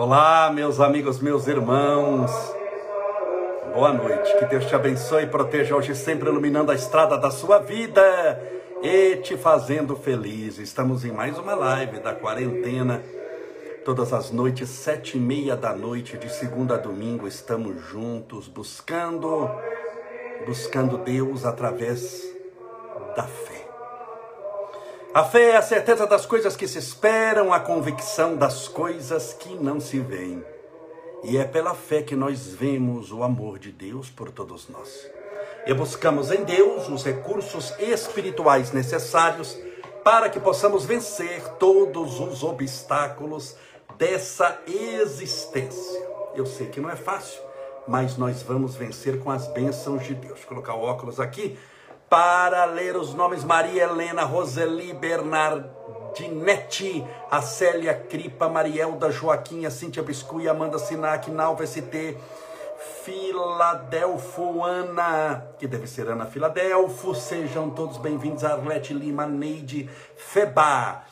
Olá, meus amigos, meus irmãos. Boa noite. Que Deus te abençoe e proteja hoje, sempre iluminando a estrada da sua vida e te fazendo feliz. Estamos em mais uma live da quarentena. Todas as noites, sete e meia da noite, de segunda a domingo, estamos juntos buscando, buscando Deus através da fé. A fé é a certeza das coisas que se esperam, a convicção das coisas que não se veem. E é pela fé que nós vemos o amor de Deus por todos nós. E buscamos em Deus os recursos espirituais necessários para que possamos vencer todos os obstáculos dessa existência. Eu sei que não é fácil, mas nós vamos vencer com as bênçãos de Deus. Vou colocar o óculos aqui para ler os nomes Maria Helena, Roseli Bernardinete, a Célia Cripa, Marielda Joaquim, Cíntia Biscuit, Amanda Sinac, Nalva ST, Filadelfo, Ana, que deve ser Ana Filadelfo, sejam todos bem-vindos, Arlete Lima, Neide, Feba,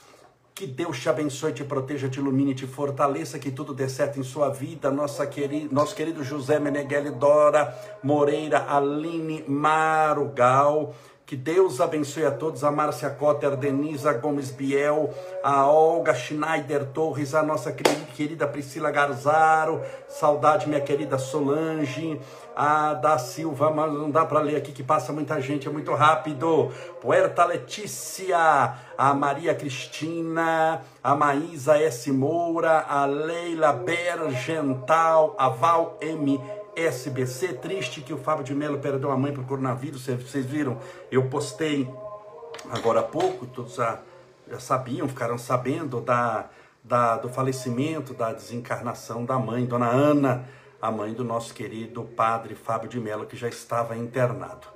que Deus te abençoe, te proteja, te ilumine, te fortaleça, que tudo dê certo em sua vida. Nossa querida, nosso querido José Meneghelli Dora Moreira, Aline Marugal. Que Deus abençoe a todos, a Márcia Cotter, Denisa Gomes Biel, a Olga Schneider Torres, a nossa querida Priscila Garzaro, saudade minha querida Solange, a da Silva, mas não dá para ler aqui que passa muita gente, é muito rápido. Puerta Letícia, a Maria Cristina, a Maísa S. Moura, a Leila Bergental, a Val M. SBC, triste que o Fábio de Mello perdeu a mãe para o coronavírus, vocês viram? Eu postei agora há pouco, todos já, já sabiam, ficaram sabendo da, da, do falecimento, da desencarnação da mãe, Dona Ana, a mãe do nosso querido padre Fábio de Mello, que já estava internado.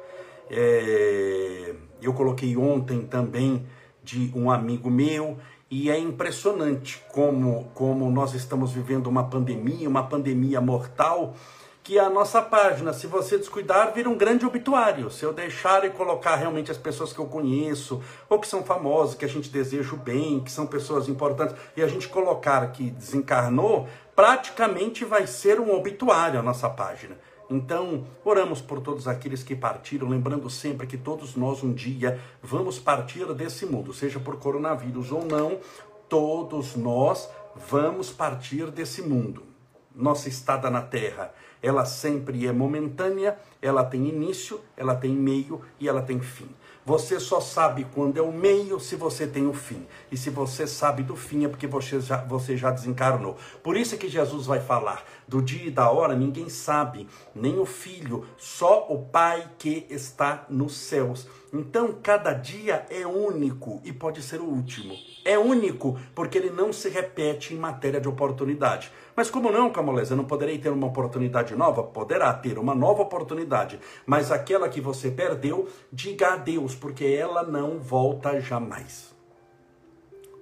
É, eu coloquei ontem também de um amigo meu, e é impressionante como, como nós estamos vivendo uma pandemia, uma pandemia mortal, que a nossa página, se você descuidar, vira um grande obituário. Se eu deixar e colocar realmente as pessoas que eu conheço, ou que são famosas, que a gente deseja o bem, que são pessoas importantes, e a gente colocar que desencarnou, praticamente vai ser um obituário a nossa página. Então, oramos por todos aqueles que partiram, lembrando sempre que todos nós um dia vamos partir desse mundo, seja por coronavírus ou não, todos nós vamos partir desse mundo. Nossa estada na terra ela sempre é momentânea, ela tem início, ela tem meio e ela tem fim. Você só sabe quando é o meio se você tem o fim. E se você sabe do fim é porque você já, você já desencarnou. Por isso é que Jesus vai falar do dia e da hora, ninguém sabe, nem o filho, só o Pai que está nos céus. Então, cada dia é único e pode ser o último. É único porque ele não se repete em matéria de oportunidade. Mas como não, Camolés, eu não poderei ter uma oportunidade nova? Poderá ter uma nova oportunidade, mas aquela que você perdeu, diga adeus, porque ela não volta jamais.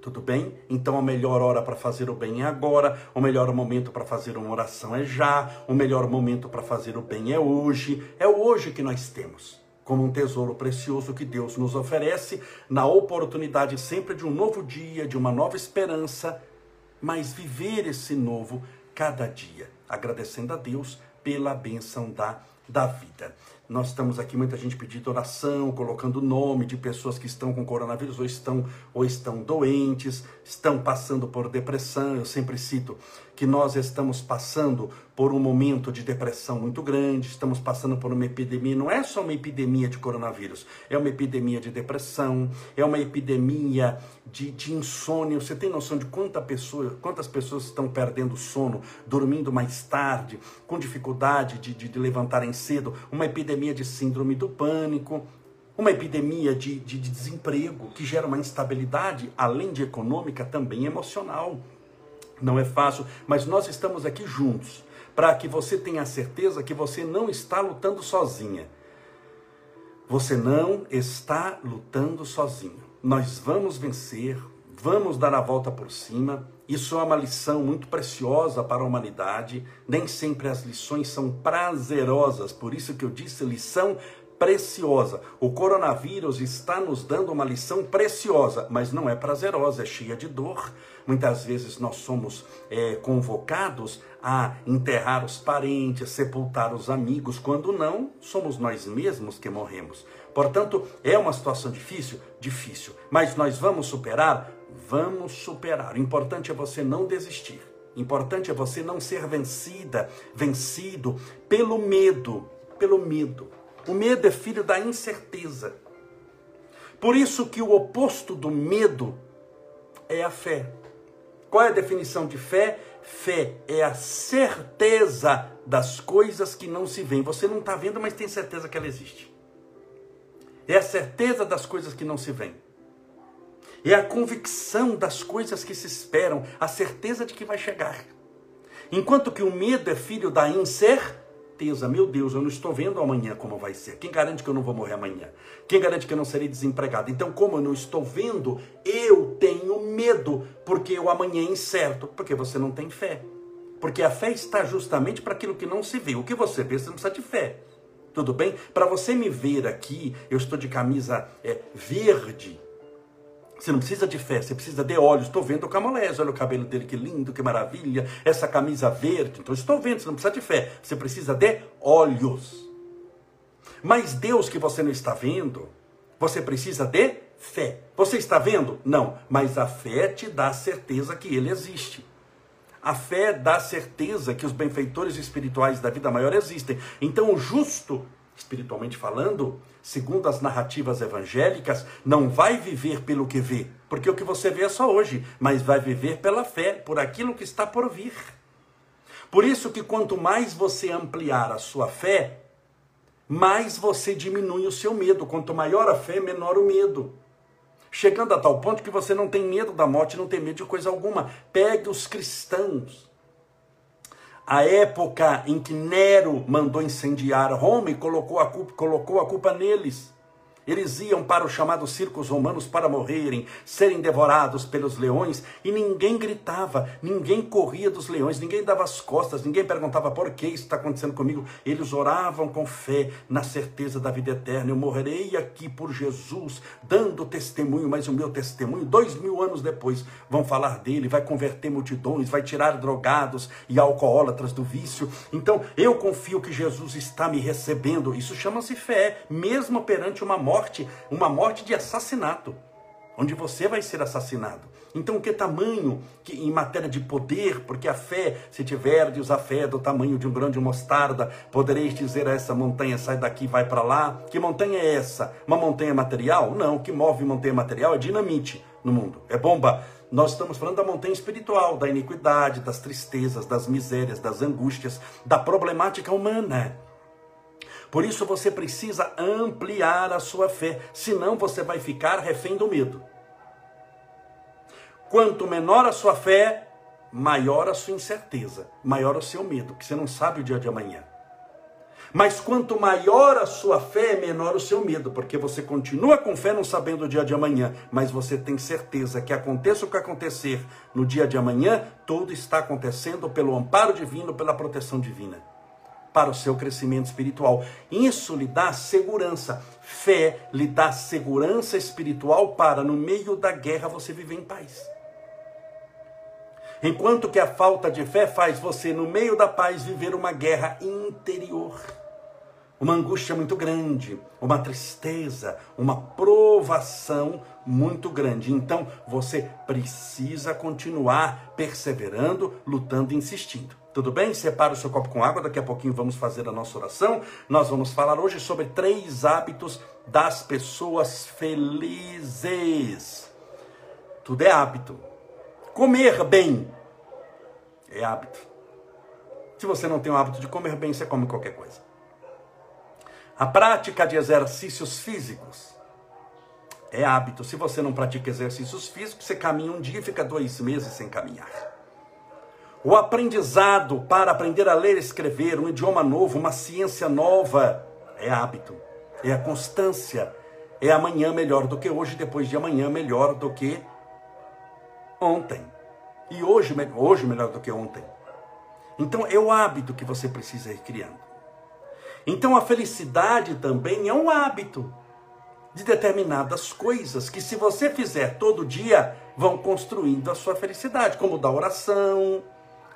Tudo bem? Então a melhor hora para fazer o bem é agora, o melhor momento para fazer uma oração é já, o melhor momento para fazer o bem é hoje, é o hoje que nós temos como um tesouro precioso que Deus nos oferece, na oportunidade sempre de um novo dia, de uma nova esperança, mas viver esse novo cada dia, agradecendo a Deus pela bênção da, da vida. Nós estamos aqui, muita gente pedindo oração, colocando o nome de pessoas que estão com coronavírus ou estão, ou estão doentes, estão passando por depressão. Eu sempre cito que nós estamos passando por um momento de depressão muito grande, estamos passando por uma epidemia, não é só uma epidemia de coronavírus, é uma epidemia de depressão, é uma epidemia de, de insônia. Você tem noção de quanta pessoa, quantas pessoas estão perdendo sono, dormindo mais tarde, com dificuldade de, de, de levantarem cedo, uma epidemia de síndrome do pânico, uma epidemia de, de, de desemprego que gera uma instabilidade, além de econômica, também emocional. Não é fácil, mas nós estamos aqui juntos para que você tenha certeza que você não está lutando sozinha. Você não está lutando sozinho. Nós vamos vencer, vamos dar a volta por cima. Isso é uma lição muito preciosa para a humanidade. Nem sempre as lições são prazerosas, por isso que eu disse lição preciosa. O coronavírus está nos dando uma lição preciosa, mas não é prazerosa, é cheia de dor. Muitas vezes nós somos é, convocados a enterrar os parentes, sepultar os amigos, quando não, somos nós mesmos que morremos. Portanto, é uma situação difícil? Difícil. Mas nós vamos superar? Vamos superar. O importante é você não desistir. O importante é você não ser vencida, vencido pelo medo, pelo medo. O medo é filho da incerteza. Por isso que o oposto do medo é a fé. Qual é a definição de fé? Fé é a certeza das coisas que não se veem. Você não está vendo, mas tem certeza que ela existe. É a certeza das coisas que não se veem. É a convicção das coisas que se esperam, a certeza de que vai chegar. Enquanto que o medo é filho da incerteza. Meu Deus, eu não estou vendo amanhã como vai ser. Quem garante que eu não vou morrer amanhã? Quem garante que eu não serei desempregado? Então, como eu não estou vendo, eu tenho medo, porque o amanhã é incerto, porque você não tem fé. Porque a fé está justamente para aquilo que não se vê. O que você vê, você não precisa de fé. Tudo bem? Para você me ver aqui, eu estou de camisa é, verde. Você não precisa de fé, você precisa de olhos. Estou vendo o Camolés, olha o cabelo dele, que lindo, que maravilha. Essa camisa verde. Então, estou vendo, você não precisa de fé, você precisa de olhos. Mas Deus que você não está vendo, você precisa de fé. Você está vendo? Não, mas a fé te dá certeza que ele existe. A fé dá certeza que os benfeitores espirituais da vida maior existem. Então, o justo, espiritualmente falando, segundo as narrativas evangélicas, não vai viver pelo que vê, porque o que você vê é só hoje, mas vai viver pela fé, por aquilo que está por vir. Por isso que quanto mais você ampliar a sua fé, mais você diminui o seu medo. Quanto maior a fé, menor o medo chegando a tal ponto que você não tem medo da morte, não tem medo de coisa alguma. Pegue os cristãos. A época em que Nero mandou incendiar Roma e colocou a culpa, colocou a culpa neles. Eles iam para os chamados circos romanos para morrerem, serem devorados pelos leões, e ninguém gritava, ninguém corria dos leões, ninguém dava as costas, ninguém perguntava por que isso está acontecendo comigo. Eles oravam com fé, na certeza da vida eterna. Eu morrerei aqui por Jesus, dando testemunho, mas o meu testemunho, dois mil anos depois, vão falar dele, vai converter multidões, vai tirar drogados e alcoólatras do vício. Então, eu confio que Jesus está me recebendo. Isso chama-se fé, mesmo perante uma morte morte, uma morte de assassinato, onde você vai ser assassinado. Então, que tamanho que, em matéria de poder, porque a fé, se tiverdes a fé do tamanho de um grão de mostarda, podereis dizer a essa montanha, sai daqui, vai para lá. Que montanha é essa? Uma montanha material? Não, o que move montanha material é dinamite no mundo, é bomba. Nós estamos falando da montanha espiritual, da iniquidade, das tristezas, das misérias, das angústias, da problemática humana. Por isso você precisa ampliar a sua fé, senão você vai ficar refém do medo. Quanto menor a sua fé, maior a sua incerteza, maior o seu medo, que você não sabe o dia de amanhã. Mas quanto maior a sua fé, menor o seu medo, porque você continua com fé não sabendo o dia de amanhã, mas você tem certeza que aconteça o que acontecer no dia de amanhã, tudo está acontecendo pelo amparo divino, pela proteção divina para o seu crescimento espiritual. Isso lhe dá segurança. Fé lhe dá segurança espiritual para, no meio da guerra, você viver em paz. Enquanto que a falta de fé faz você, no meio da paz, viver uma guerra interior. Uma angústia muito grande, uma tristeza, uma provação muito grande. Então, você precisa continuar perseverando, lutando insistindo. Tudo bem? Separa o seu copo com água, daqui a pouquinho vamos fazer a nossa oração. Nós vamos falar hoje sobre três hábitos das pessoas felizes. Tudo é hábito. Comer bem é hábito. Se você não tem o hábito de comer bem, você come qualquer coisa. A prática de exercícios físicos é hábito. Se você não pratica exercícios físicos, você caminha um dia e fica dois meses sem caminhar. O aprendizado para aprender a ler e escrever, um idioma novo, uma ciência nova, é hábito, é a constância, é amanhã melhor do que hoje, depois de amanhã melhor do que ontem. E hoje, hoje melhor do que ontem. Então é o hábito que você precisa ir criando. Então a felicidade também é um hábito de determinadas coisas que, se você fizer todo dia, vão construindo a sua felicidade, como da oração.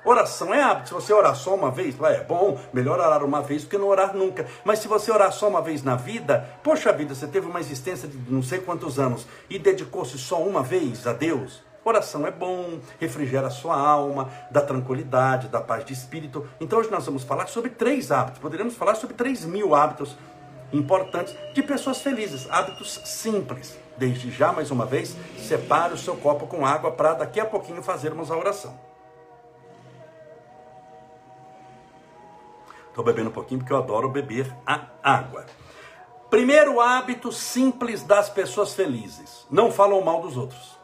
Oração é hábito. Se você orar só uma vez, é bom, melhor orar uma vez do que não orar nunca. Mas se você orar só uma vez na vida, poxa vida, você teve uma existência de não sei quantos anos e dedicou-se só uma vez a Deus. Oração é bom, refrigera a sua alma, dá tranquilidade, dá paz de espírito. Então hoje nós vamos falar sobre três hábitos. Poderíamos falar sobre três mil hábitos importantes de pessoas felizes, hábitos simples. Desde já, mais uma vez, separe o seu copo com água para daqui a pouquinho fazermos a oração. Estou bebendo um pouquinho porque eu adoro beber a água. Primeiro hábito simples das pessoas felizes: não falam mal dos outros.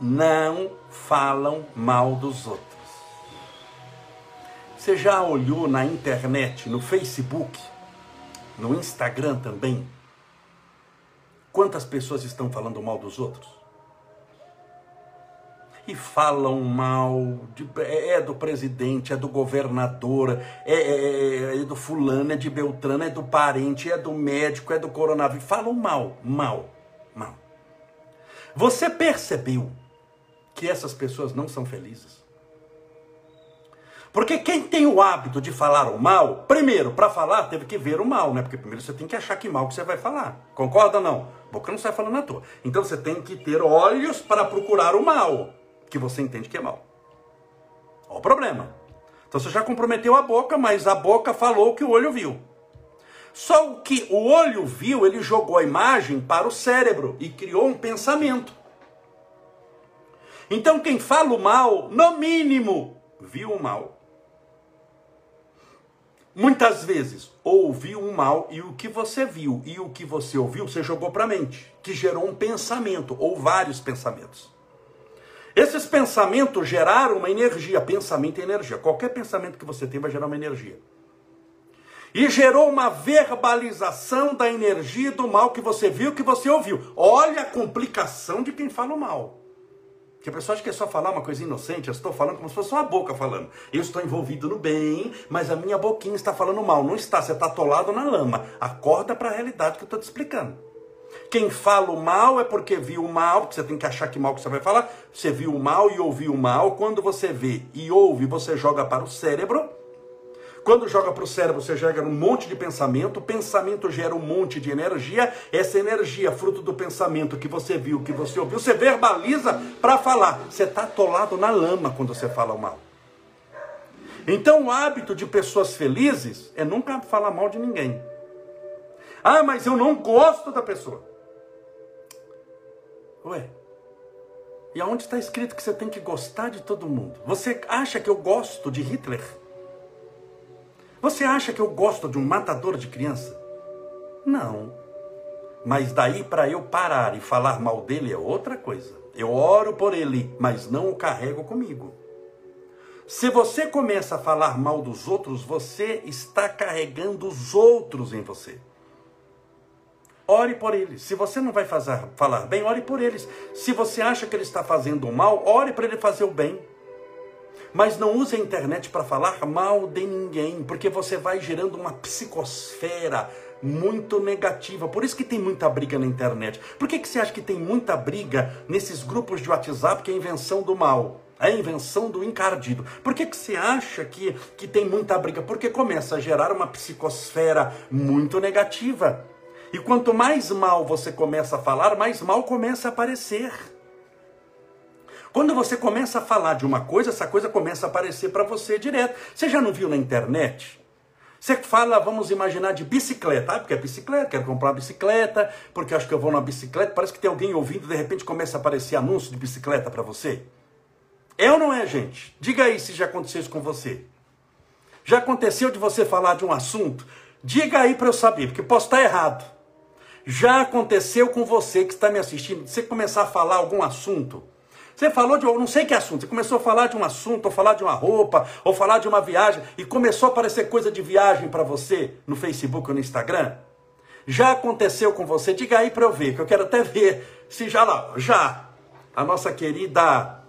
Não falam mal dos outros. Você já olhou na internet, no Facebook, no Instagram também? Quantas pessoas estão falando mal dos outros? E falam mal, de, é, é do presidente, é do governador, é, é, é, do fulano, é de Beltrano, é do parente, é do médico, é do coronavírus. Falam mal, mal, mal. Você percebeu que essas pessoas não são felizes? Porque quem tem o hábito de falar o mal, primeiro, para falar, teve que ver o mal, né? Porque primeiro você tem que achar que mal que você vai falar. Concorda ou não? Boca não sai falando à toa. Então você tem que ter olhos para procurar o mal, que você entende que é mal. Olha o problema. Então você já comprometeu a boca, mas a boca falou o que o olho viu. Só o que o olho viu, ele jogou a imagem para o cérebro e criou um pensamento. Então quem fala o mal, no mínimo, viu o mal. Muitas vezes ouviu um mal e o que você viu e o que você ouviu você jogou para a mente, que gerou um pensamento ou vários pensamentos. Esses pensamentos geraram uma energia, pensamento é energia. Qualquer pensamento que você tem vai gerar uma energia. E gerou uma verbalização da energia do mal que você viu, que você ouviu. Olha a complicação de quem fala o mal. Que a pessoa acha que é só falar uma coisa inocente, eu estou falando como se fosse uma boca falando. Eu estou envolvido no bem, mas a minha boquinha está falando mal. Não está, você está atolado na lama. Acorda para a realidade que eu estou te explicando. Quem fala o mal é porque viu o mal, você tem que achar que mal que você vai falar. Você viu o mal e ouviu o mal. Quando você vê e ouve, você joga para o cérebro quando joga para o cérebro, você gera um monte de pensamento, o pensamento gera um monte de energia, essa energia, fruto do pensamento que você viu, que você ouviu, você verbaliza para falar. Você está atolado na lama quando você fala o mal. Então o hábito de pessoas felizes é nunca falar mal de ninguém. Ah, mas eu não gosto da pessoa. Ué, e aonde está escrito que você tem que gostar de todo mundo? Você acha que eu gosto de Hitler? Você acha que eu gosto de um matador de criança? Não. Mas daí para eu parar e falar mal dele é outra coisa. Eu oro por ele, mas não o carrego comigo. Se você começa a falar mal dos outros, você está carregando os outros em você. Ore por eles. Se você não vai fazer, falar bem, ore por eles. Se você acha que ele está fazendo mal, ore para ele fazer o bem. Mas não use a internet para falar mal de ninguém, porque você vai gerando uma psicosfera muito negativa. Por isso que tem muita briga na internet. Por que, que você acha que tem muita briga nesses grupos de WhatsApp que é invenção do mal? É a invenção do encardido. Por que, que você acha que, que tem muita briga? Porque começa a gerar uma psicosfera muito negativa. E quanto mais mal você começa a falar, mais mal começa a aparecer. Quando você começa a falar de uma coisa, essa coisa começa a aparecer para você direto. Você já não viu na internet? Você fala, vamos imaginar, de bicicleta. Ah, porque é bicicleta, quero comprar uma bicicleta, porque acho que eu vou numa bicicleta. Parece que tem alguém ouvindo, de repente começa a aparecer anúncio de bicicleta para você. É ou não é, gente? Diga aí se já aconteceu isso com você. Já aconteceu de você falar de um assunto? Diga aí para eu saber, porque posso estar errado. Já aconteceu com você que está me assistindo, você começar a falar algum assunto você falou de não sei que assunto, você começou a falar de um assunto, ou falar de uma roupa, ou falar de uma viagem, e começou a aparecer coisa de viagem para você no Facebook ou no Instagram? Já aconteceu com você? Diga aí para eu ver, que eu quero até ver se já lá, já. A nossa querida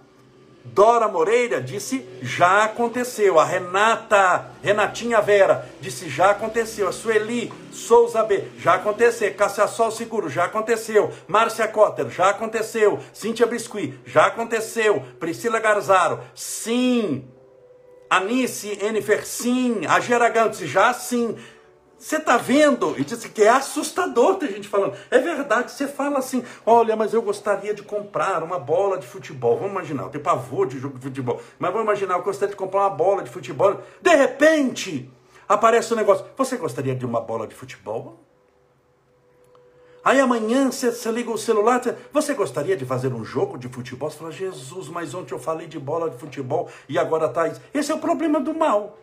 Dora Moreira disse já aconteceu. A Renata, Renatinha Vera disse já aconteceu. A Sueli Souza B, já aconteceu. Cássia Sol Seguro, já aconteceu. Márcia Cotter, já aconteceu. Cíntia Biscuit, já aconteceu. Priscila Garzaro, sim. Anice Enifer, sim. A Geragantes, já sim. Você está vendo? E disse que é assustador ter gente falando. É verdade, você fala assim: olha, mas eu gostaria de comprar uma bola de futebol. Vamos imaginar, eu tenho pavor de jogo de futebol. Mas vamos imaginar, eu gostaria de comprar uma bola de futebol. De repente, aparece um negócio: você gostaria de uma bola de futebol? Aí amanhã você, liga o celular, você, você gostaria de fazer um jogo de futebol? Você fala, Jesus, mas ontem eu falei de bola de futebol e agora está isso. Esse é o problema do mal.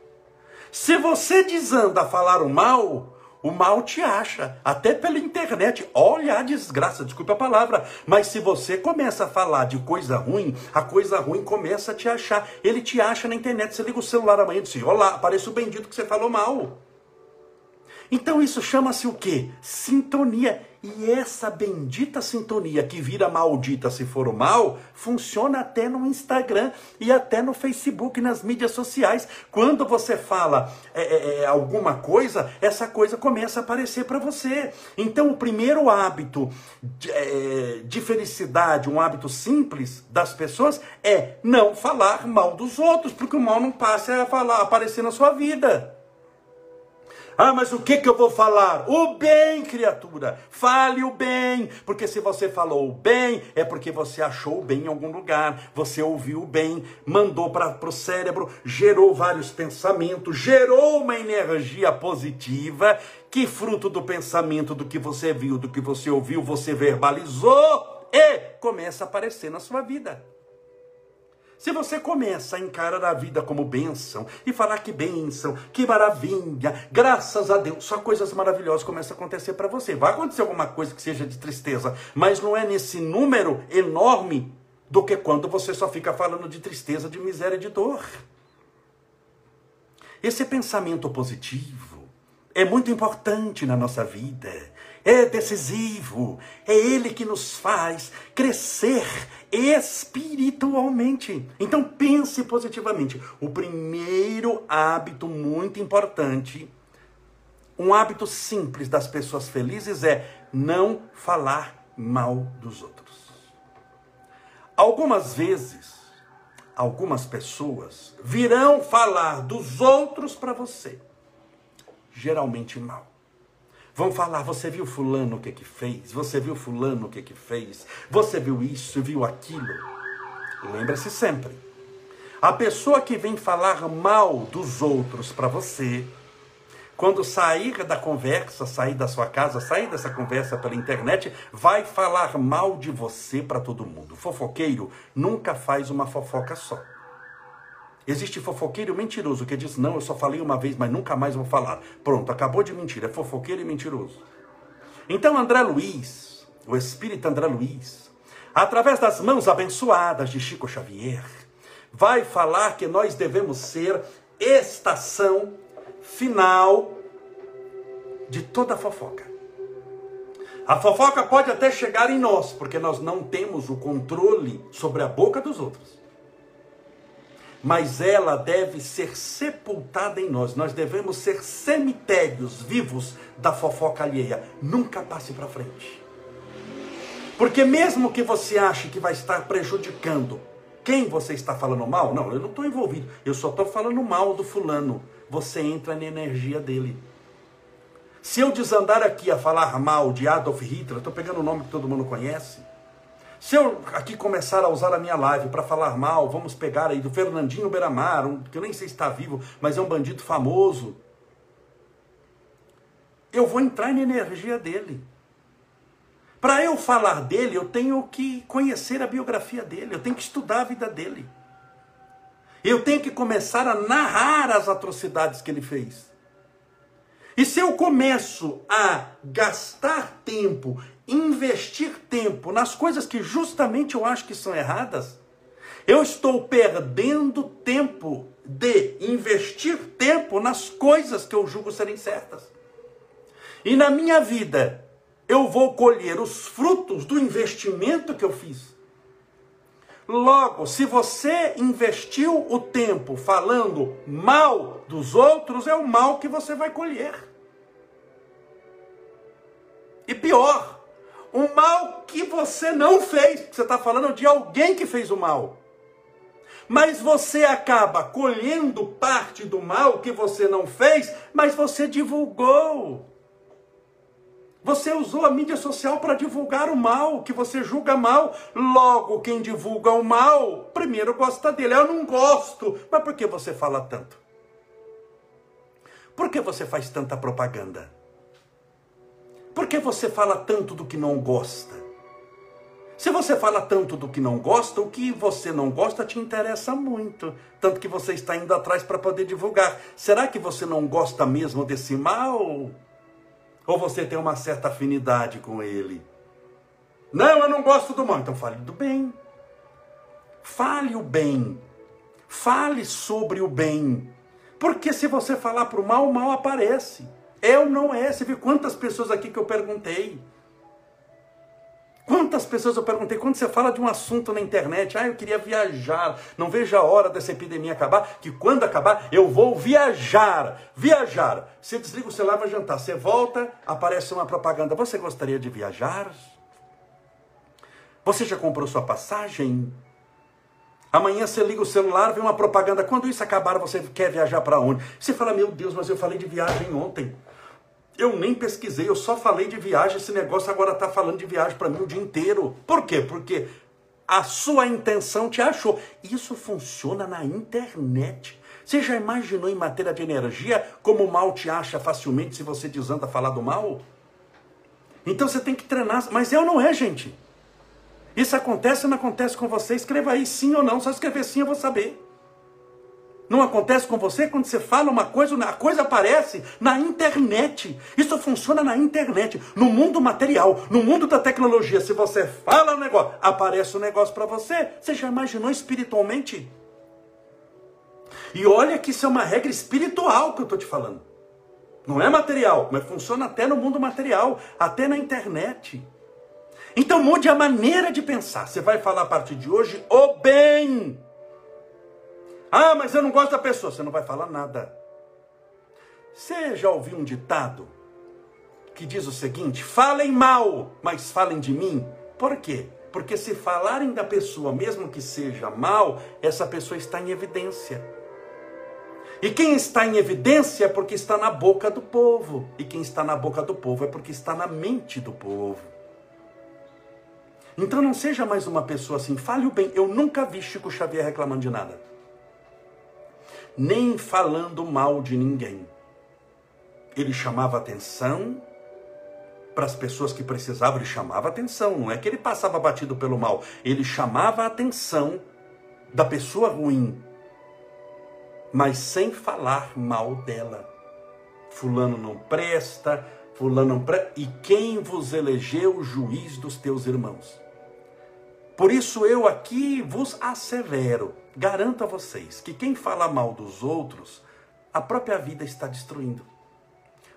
Se você desanda a falar o mal, o mal te acha, até pela internet. Olha a desgraça, desculpa a palavra, mas se você começa a falar de coisa ruim, a coisa ruim começa a te achar. Ele te acha na internet. Você liga o celular amanhã e diz: Olá, aparece o bendito que você falou mal. Então isso chama-se o quê? Sintonia. E essa bendita sintonia que vira maldita se for o mal, funciona até no Instagram e até no Facebook, nas mídias sociais. Quando você fala é, é, é alguma coisa, essa coisa começa a aparecer para você. Então, o primeiro hábito de, é, de felicidade, um hábito simples das pessoas, é não falar mal dos outros, porque o mal não passa a falar, a aparecer na sua vida. Ah, mas o que, que eu vou falar? O bem, criatura. Fale o bem. Porque se você falou o bem, é porque você achou o bem em algum lugar. Você ouviu o bem, mandou para o cérebro, gerou vários pensamentos, gerou uma energia positiva. Que fruto do pensamento, do que você viu, do que você ouviu, você verbalizou e começa a aparecer na sua vida. Se você começa a encarar a vida como bênção e falar que bênção, que maravilha, graças a Deus, só coisas maravilhosas começam a acontecer para você. Vai acontecer alguma coisa que seja de tristeza, mas não é nesse número enorme do que quando você só fica falando de tristeza, de miséria e de dor. Esse pensamento positivo é muito importante na nossa vida é decisivo, é Ele que nos faz crescer espiritualmente. Então pense positivamente. O primeiro hábito muito importante, um hábito simples das pessoas felizes é não falar mal dos outros. Algumas vezes, algumas pessoas virão falar dos outros para você, geralmente mal. Vão falar, você viu fulano o que que fez? Você viu fulano o que que fez? Você viu isso, viu aquilo? Lembre-se sempre. A pessoa que vem falar mal dos outros para você, quando sair da conversa, sair da sua casa, sair dessa conversa pela internet, vai falar mal de você para todo mundo. Fofoqueiro nunca faz uma fofoca só. Existe fofoqueiro mentiroso que diz: Não, eu só falei uma vez, mas nunca mais vou falar. Pronto, acabou de mentir. É fofoqueiro e mentiroso. Então, André Luiz, o espírito André Luiz, através das mãos abençoadas de Chico Xavier, vai falar que nós devemos ser estação final de toda a fofoca. A fofoca pode até chegar em nós, porque nós não temos o controle sobre a boca dos outros mas ela deve ser sepultada em nós. Nós devemos ser cemitérios vivos da fofoca alheia. Nunca passe para frente. Porque mesmo que você ache que vai estar prejudicando quem você está falando mal, não, eu não estou envolvido. Eu só estou falando mal do fulano. Você entra na energia dele. Se eu desandar aqui a falar mal de Adolf Hitler, estou pegando o nome que todo mundo conhece, se eu aqui começar a usar a minha live para falar mal, vamos pegar aí do Fernandinho Beramar, um, que eu nem sei se está vivo, mas é um bandido famoso. Eu vou entrar na energia dele. Para eu falar dele, eu tenho que conhecer a biografia dele, eu tenho que estudar a vida dele. Eu tenho que começar a narrar as atrocidades que ele fez. E se eu começo a gastar tempo investir tempo nas coisas que justamente eu acho que são erradas, eu estou perdendo tempo de investir tempo nas coisas que eu julgo serem certas. E na minha vida, eu vou colher os frutos do investimento que eu fiz. Logo, se você investiu o tempo falando mal dos outros, é o mal que você vai colher. E pior, o mal que você não fez, você está falando de alguém que fez o mal. Mas você acaba colhendo parte do mal que você não fez, mas você divulgou. Você usou a mídia social para divulgar o mal, que você julga mal. Logo, quem divulga o mal, primeiro gosta dele. Eu não gosto. Mas por que você fala tanto? Por que você faz tanta propaganda? Por que você fala tanto do que não gosta? Se você fala tanto do que não gosta, o que você não gosta te interessa muito. Tanto que você está indo atrás para poder divulgar. Será que você não gosta mesmo desse mal? Ou você tem uma certa afinidade com ele? Não, eu não gosto do mal. Então fale do bem. Fale o bem. Fale sobre o bem. Porque se você falar para o mal, o mal aparece. Ou não é? Você viu quantas pessoas aqui que eu perguntei? Quantas pessoas eu perguntei, quando você fala de um assunto na internet, ah, eu queria viajar, não vejo a hora dessa epidemia acabar, que quando acabar eu vou viajar, viajar. Você desliga o celular, vai jantar, você volta, aparece uma propaganda, você gostaria de viajar? Você já comprou sua passagem? Amanhã você liga o celular, vê uma propaganda, quando isso acabar você quer viajar para onde? Você fala, meu Deus, mas eu falei de viagem ontem. Eu nem pesquisei, eu só falei de viagem. Esse negócio agora está falando de viagem para mim o dia inteiro. Por quê? Porque a sua intenção te achou. Isso funciona na internet. Você já imaginou em matéria de energia como o mal te acha facilmente se você desanda falar do mal? Então você tem que treinar. Mas eu não é, gente. Isso acontece ou não acontece com você? Escreva aí sim ou não. Só escrever sim eu vou saber. Não acontece com você quando você fala uma coisa, a coisa aparece na internet. Isso funciona na internet, no mundo material, no mundo da tecnologia. Se você fala um negócio, aparece um negócio para você. Você já imaginou espiritualmente? E olha que isso é uma regra espiritual que eu estou te falando. Não é material, mas funciona até no mundo material, até na internet. Então mude a maneira de pensar. Você vai falar a partir de hoje o bem. Ah, mas eu não gosto da pessoa. Você não vai falar nada. Você já ouviu um ditado que diz o seguinte: falem mal, mas falem de mim? Por quê? Porque se falarem da pessoa, mesmo que seja mal, essa pessoa está em evidência. E quem está em evidência é porque está na boca do povo. E quem está na boca do povo é porque está na mente do povo. Então não seja mais uma pessoa assim, fale o bem. Eu nunca vi Chico Xavier reclamando de nada nem falando mal de ninguém. Ele chamava atenção para as pessoas que precisavam, ele chamava atenção, não é que ele passava batido pelo mal, ele chamava a atenção da pessoa ruim, mas sem falar mal dela. Fulano não presta, fulano não presta, e quem vos elegeu juiz dos teus irmãos? Por isso eu aqui vos assevero, Garanto a vocês que quem fala mal dos outros, a própria vida está destruindo.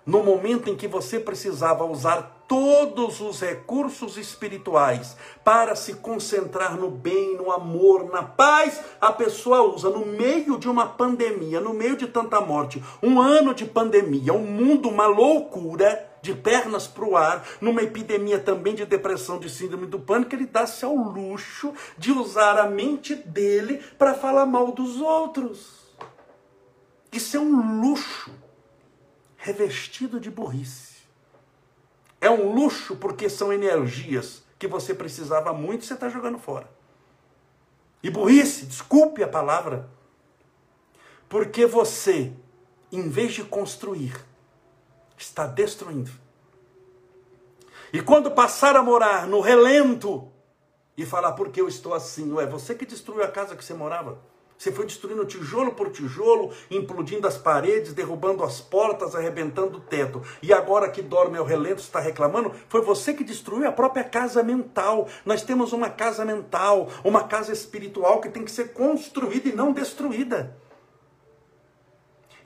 No momento em que você precisava usar todos os recursos espirituais para se concentrar no bem, no amor, na paz, a pessoa usa no meio de uma pandemia, no meio de tanta morte, um ano de pandemia, um mundo, uma loucura de pernas para o ar, numa epidemia também de depressão, de síndrome do pânico, ele dá-se ao luxo de usar a mente dele para falar mal dos outros. Isso é um luxo revestido de burrice. É um luxo porque são energias que você precisava muito e você está jogando fora. E burrice, desculpe a palavra, porque você, em vez de construir, está destruindo. E quando passar a morar no relento e falar porque eu estou assim, ué, você que destruiu a casa que você morava. Você foi destruindo tijolo por tijolo, implodindo as paredes, derrubando as portas, arrebentando o teto. E agora que dorme ao relento está reclamando, foi você que destruiu a própria casa mental. Nós temos uma casa mental, uma casa espiritual que tem que ser construída e não destruída.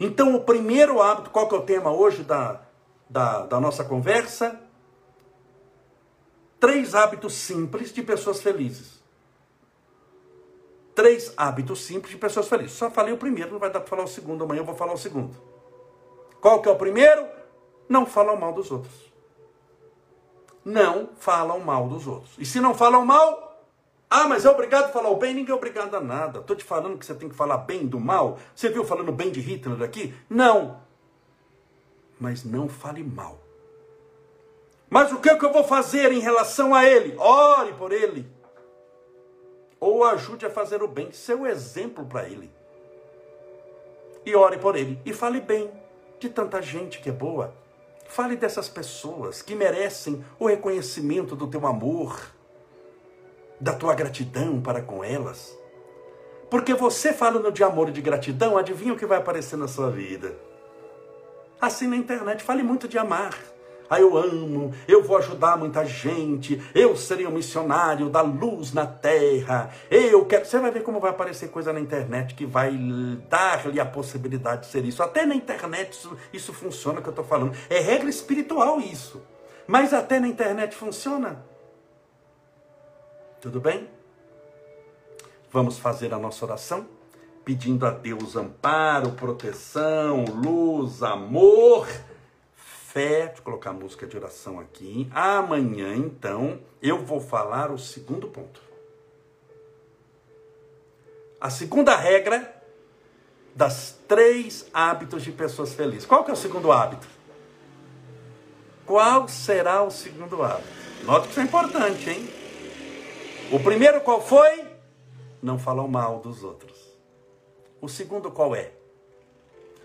Então, o primeiro hábito, qual que é o tema hoje da, da, da nossa conversa? Três hábitos simples de pessoas felizes. Três hábitos simples de pessoas felizes. Só falei o primeiro, não vai dar para falar o segundo. Amanhã eu vou falar o segundo. Qual que é o primeiro? Não falam mal dos outros. Não falam mal dos outros. E se não falam mal, ah, mas é obrigado a falar o bem? Ninguém é obrigado a nada. Estou te falando que você tem que falar bem do mal. Você viu falando bem de Hitler aqui? Não. Mas não fale mal. Mas o que, é que eu vou fazer em relação a ele? Ore por ele ou ajude a fazer o bem, seu exemplo para ele. E ore por ele e fale bem de tanta gente que é boa. Fale dessas pessoas que merecem o reconhecimento do teu amor, da tua gratidão para com elas. Porque você falando de amor e de gratidão, adivinha o que vai aparecer na sua vida? Assim na internet, fale muito de amar. Ah, eu amo, eu vou ajudar muita gente, eu serei um missionário da luz na terra, eu quero. Você vai ver como vai aparecer coisa na internet que vai dar-lhe a possibilidade de ser isso. Até na internet isso, isso funciona, que eu estou falando. É regra espiritual isso. Mas até na internet funciona. Tudo bem? Vamos fazer a nossa oração? Pedindo a Deus amparo, proteção, luz, amor fé, deixa eu colocar a música de oração aqui. Amanhã, então, eu vou falar o segundo ponto. A segunda regra das três hábitos de pessoas felizes. Qual que é o segundo hábito? Qual será o segundo hábito? Nota que isso é importante, hein? O primeiro qual foi? Não falar mal dos outros. O segundo qual é?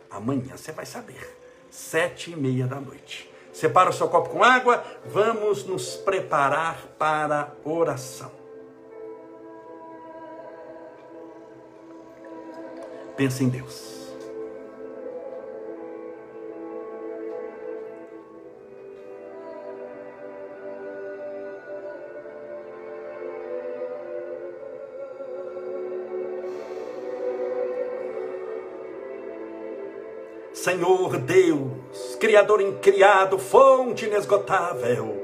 Amanhã você vai saber sete e meia da noite. Separa o seu copo com água, vamos nos preparar para oração. Pense em Deus. Senhor Deus, Criador incriado, fonte inesgotável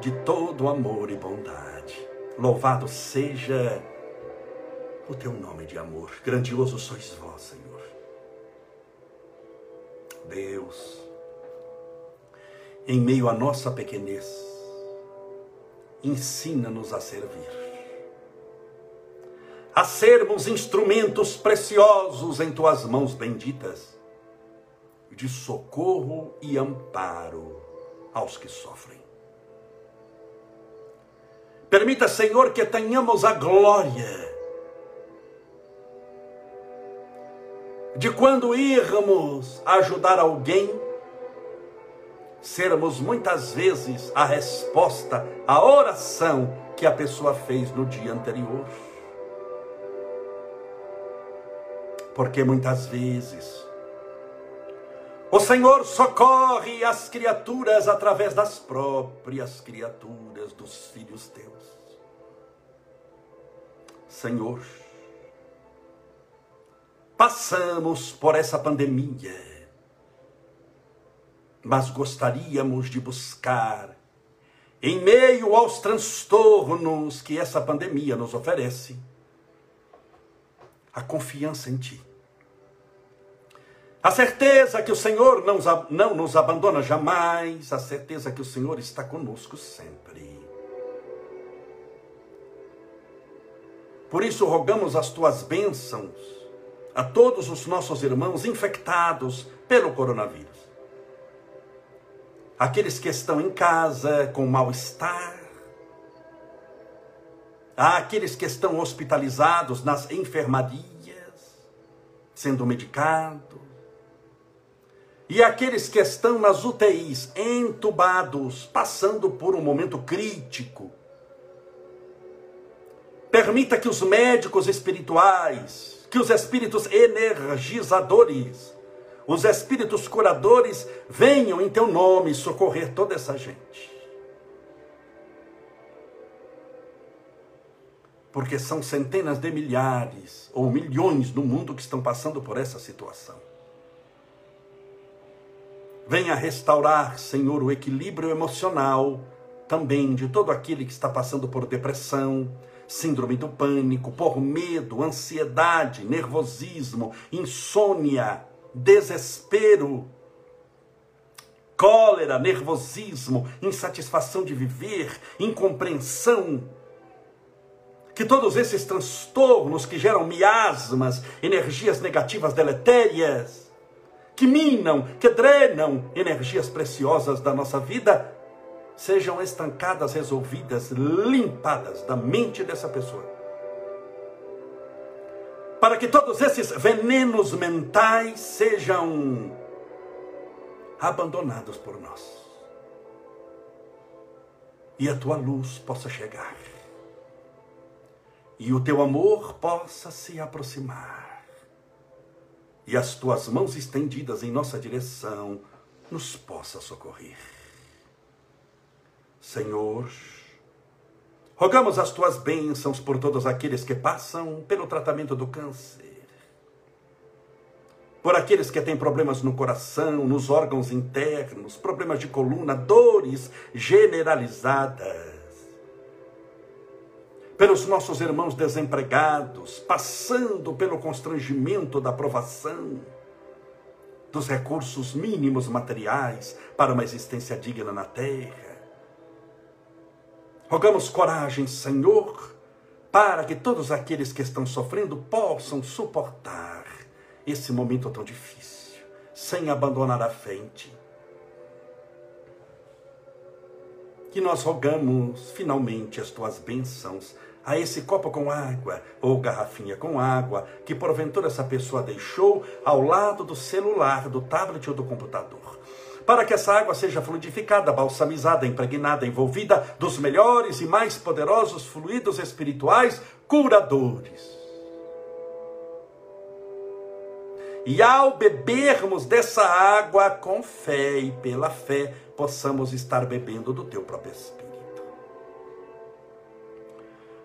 de todo amor e bondade. Louvado seja o teu nome de amor. Grandioso sois vós, Senhor. Deus, em meio à nossa pequenez, ensina-nos a servir. A sermos instrumentos preciosos em tuas mãos benditas de socorro e amparo aos que sofrem. Permita, Senhor, que tenhamos a glória de quando irmos ajudar alguém, sermos muitas vezes a resposta à oração que a pessoa fez no dia anterior. Porque muitas vezes o Senhor socorre as criaturas através das próprias criaturas dos filhos teus. Senhor, passamos por essa pandemia, mas gostaríamos de buscar, em meio aos transtornos que essa pandemia nos oferece, a confiança em Ti a certeza que o Senhor não, não nos abandona jamais, a certeza que o Senhor está conosco sempre. Por isso rogamos as tuas bênçãos a todos os nossos irmãos infectados pelo coronavírus. Aqueles que estão em casa com mal-estar, aqueles que estão hospitalizados nas enfermarias, sendo medicados, e aqueles que estão nas UTIs, entubados, passando por um momento crítico. Permita que os médicos espirituais, que os espíritos energizadores, os espíritos curadores venham em teu nome socorrer toda essa gente. Porque são centenas de milhares ou milhões no mundo que estão passando por essa situação. Venha restaurar, Senhor, o equilíbrio emocional também de todo aquele que está passando por depressão, síndrome do pânico, por medo, ansiedade, nervosismo, insônia, desespero, cólera, nervosismo, insatisfação de viver, incompreensão. Que todos esses transtornos que geram miasmas, energias negativas deletérias, que minam, que drenam energias preciosas da nossa vida, sejam estancadas, resolvidas, limpadas da mente dessa pessoa. Para que todos esses venenos mentais sejam abandonados por nós. E a tua luz possa chegar. E o teu amor possa se aproximar. E as tuas mãos estendidas em nossa direção nos possa socorrer. Senhor, rogamos as tuas bênçãos por todos aqueles que passam pelo tratamento do câncer, por aqueles que têm problemas no coração, nos órgãos internos, problemas de coluna, dores generalizadas, pelos nossos irmãos desempregados, passando pelo constrangimento da provação dos recursos mínimos materiais para uma existência digna na terra Rogamos coragem, Senhor, para que todos aqueles que estão sofrendo possam suportar esse momento tão difícil, sem abandonar a frente. Que nós rogamos finalmente as tuas bênçãos a esse copo com água ou garrafinha com água que porventura essa pessoa deixou ao lado do celular, do tablet ou do computador para que essa água seja fluidificada, balsamizada, impregnada, envolvida dos melhores e mais poderosos fluidos espirituais curadores. E ao bebermos dessa água com fé e pela fé, possamos estar bebendo do teu próprio Espírito.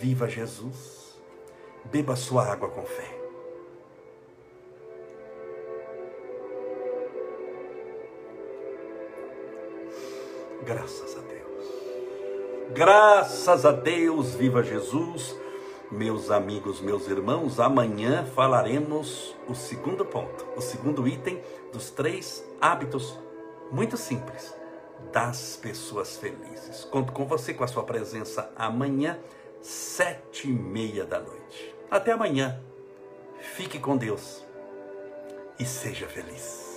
Viva Jesus. Beba sua água com fé. Graças a Deus. Graças a Deus, viva Jesus. Meus amigos, meus irmãos, amanhã falaremos o segundo ponto, o segundo item dos três hábitos muito simples das pessoas felizes. Conto com você com a sua presença amanhã, sete e meia da noite. Até amanhã. Fique com Deus e seja feliz.